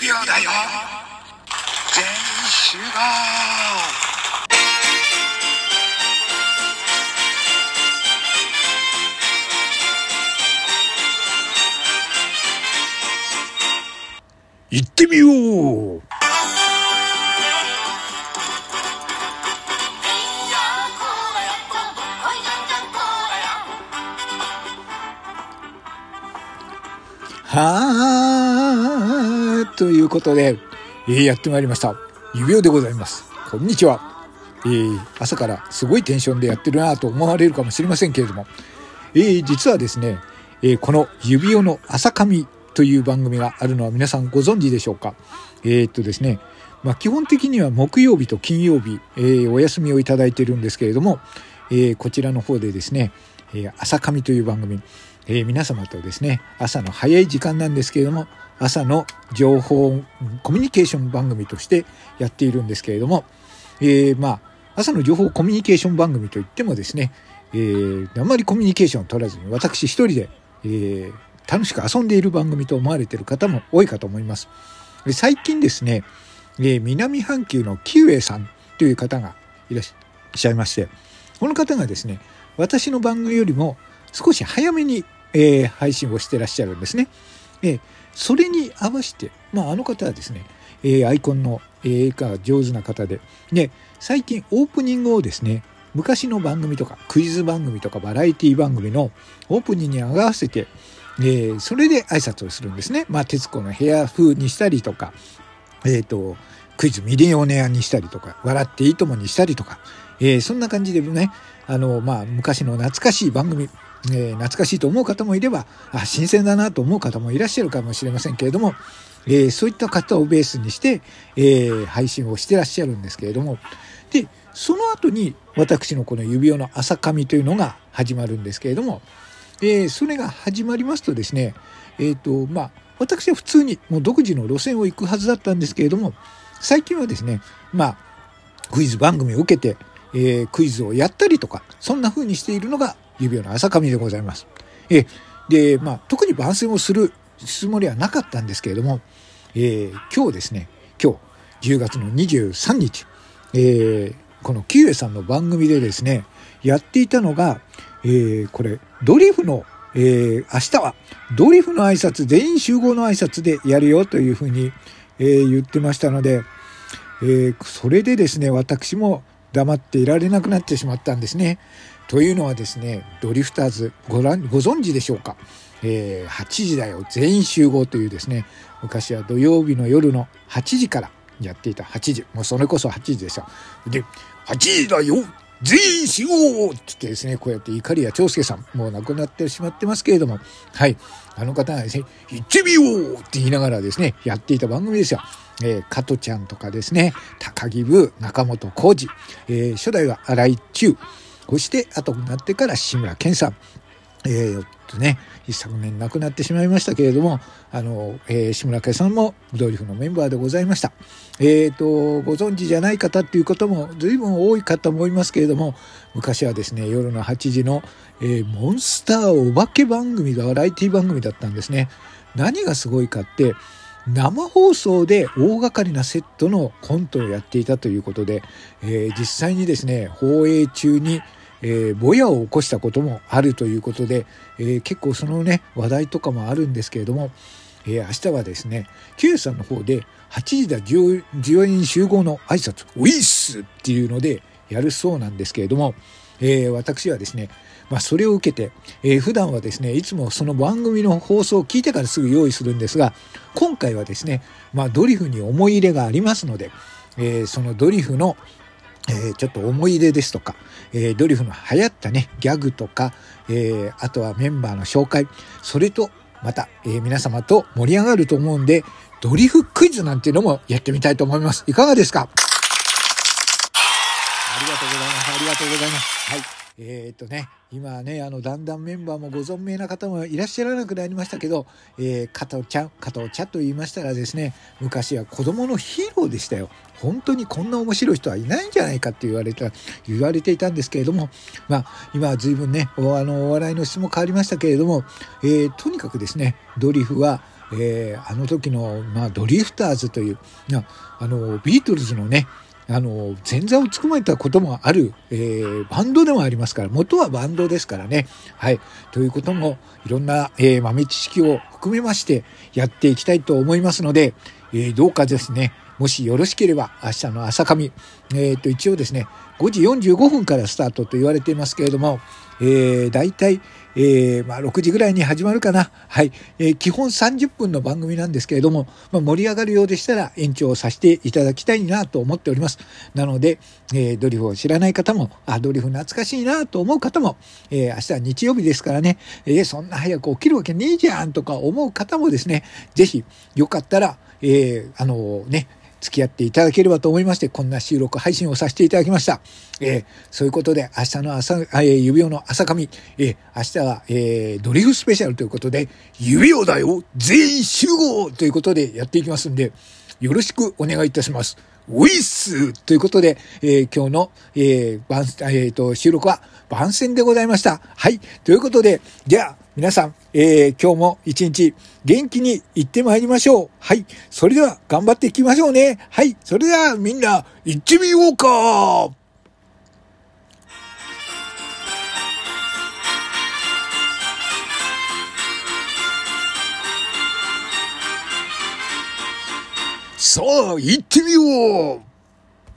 指輪だよ。全員集合。行ってみようはーということで、えーやってまいりました。指輪でございます。こんにちは。えー朝からすごいテンションでやってるなと思われるかもしれませんけれども、えー実はですね、えーこの指輪の朝髪という番組があるのは皆さんご存知でしょうかえーっとですね、まあ、基本的には木曜日と金曜日、えーお休みをいただいているんですけれども、えーこちらの方でですね、えー朝髪という番組、えー皆様とですね朝の早い時間なんですけれども朝の情報コミュニケーション番組としてやっているんですけれども、えーまあ朝の情報コミュニケーション番組といってもですね、えーあまりコミュニケーションを取らずに私一人で、えー楽しく遊んでいる番組と思われている方も多いかと思います。最近ですね、えー南半球のキウエさんという方がいらっしゃいましてこの方がですね私の番組よりも少し早めに、えー配信をしてらっしゃるんですね。えーそれに合わせて、まあ、あの方はですね、えーアイコンの絵が上手な方でで最近オープニングをですね昔の番組とかクイズ番組とかバラエティ番組のオープニングに合わせて、えーそれで挨拶をするんですね。まあ、徹子の部屋風にしたりとか、えっ、と、クイズミリオネアにしたりとか、笑っていいともにしたりとか、えーそんな感じでね、あの、まあ、昔の懐かしい番組、えー懐かしいと思う方もいれば、あ、新鮮だなと思う方もいらっしゃるかもしれませんけれども、えーそういった方をベースにして、えー配信をしてらっしゃるんですけれども、で、その後に私のこの指輪の朝髪というのが始まるんですけれども、えーそれが始まりますとですね、えっ、と、まあ、私は普通にもう独自の路線を行くはずだったんですけれども、最近はですね、まあ、クイズ番組を受けて、えークイズをやったりとか、そんな風にしているのが指輪の朝髪でございます。えで、まあ、特に番宣をするつもりはなかったんですけれども、えー今日ですね、今日、10月の23日、えーこのキウエさんの番組でですね、やっていたのが、えーこれ、ドリフの、えー明日はドリフの挨拶、全員集合の挨拶でやるよというふうに、えー言ってましたので、えーそれでですね、私も黙っていられなくなってしまったんですね。というのはですね、ドリフターズご覧ご存知でしょうか、えー8時だよ、全員集合というですね、昔は土曜日の夜の8時からやっていた8時、もうそれこそ8時でした。で、8時だよ全員集合って言ってですね、こうやって怒りや長介さん、もう亡くなってしまってますけれども、はい、あの方がですね、行ってみようって言いながらですね、やっていた番組ですよ。えー、加トちゃんとかですね、高木部、中本浩二、えー初代は荒井中、そして後になってから志村けんさん、えー、とね、一昨年亡くなってしまいましたけれども、あの、えー志村けさんもブドリフのメンバーでございました。えっ、と、ご存知じゃない方っていうことも随分多いかと思いますけれども、昔はですね、夜の8時の、えーモンスターお化け番組がバラエティ番組だったんですね。何がすごいかって、生放送で大掛かりなセットのコントをやっていたということで、えー実際にですね、放映中に、えーぼやを起こしたこともあるということで、えー結構そのね、話題とかもあるんですけれども、えー明日はですね、Q さんの方で8時だ14人集合の挨拶、ウィッスっていうのでやるそうなんですけれども、えー私はですね、まあ、それを受けて、えー普段はですね、いつもその番組の放送を聞いてからすぐ用意するんですが、今回はですね、まあ、ドリフに思い入れがありますので、えーそのドリフのえーちょっと思い出ですとか、えードリフの流行ったね、ギャグとか、えーあとはメンバーの紹介、それと、また、えー皆様と盛り上がると思うんで、ドリフクイズなんていうのもやってみたいと思います。いかがですか？ありがとうございます。ありがとうございます。はい。えーっとね、今ね、あの、だんだんメンバーもご存命な方もいらっしゃらなくなりましたけど、えー、加藤ちゃん、加藤茶と言いましたらですね、昔は子供のヒーローでしたよ。本当にこんな面白い人はいないんじゃないかって言われた、言われていたんですけれども、まあ、今は随分ね、おあの、お笑いの質も変わりましたけれども、えーとにかくですね、ドリフは、えー、あの時の、まあ、ドリフターズという、あの、ビートルズのね、あの、前座をつくまれたこともある、えー、バンドでもありますから、元はバンドですからね。はい。ということも、いろんな、えー、豆知識を含めましてやっていきたいと思いますので、えー、どうかですね、もしよろしければ、明日の朝上、えっ、と、一応ですね、5時45分からスタートと言われていますけれども、えー、大体、えー、まあ、6時ぐらいに始まるかな。はい。えー、基本30分の番組なんですけれども、まあ、盛り上がるようでしたら延長させていただきたいなと思っております。なので、えー、ドリフを知らない方も、あ、ドリフ懐かしいなと思う方も、えー、明日は日曜日ですからね、えー、そんな早く起きるわけねえじゃんとか思う方もですね、ぜひ、よかったら、えー、あのね、付き合っていただければと思いまして、こんな収録配信をさせていただきました。えー、そういうことで、明日の朝、えー、指輪の朝髪、えー、明日は、えー、ドリフスペシャルということで、指輪だよ全員集合ということでやっていきますんで、よろしくお願いいたします。ウィスということで、えー、今日の、えー番えーと、収録は番宣でございました。はい。ということで、じゃあ、皆さん、えー、今日も一日元気に行ってまいりましょう。はい。それでは頑張っていきましょうね。はい。それではみんな行ってみようかさあ、行ってみよう。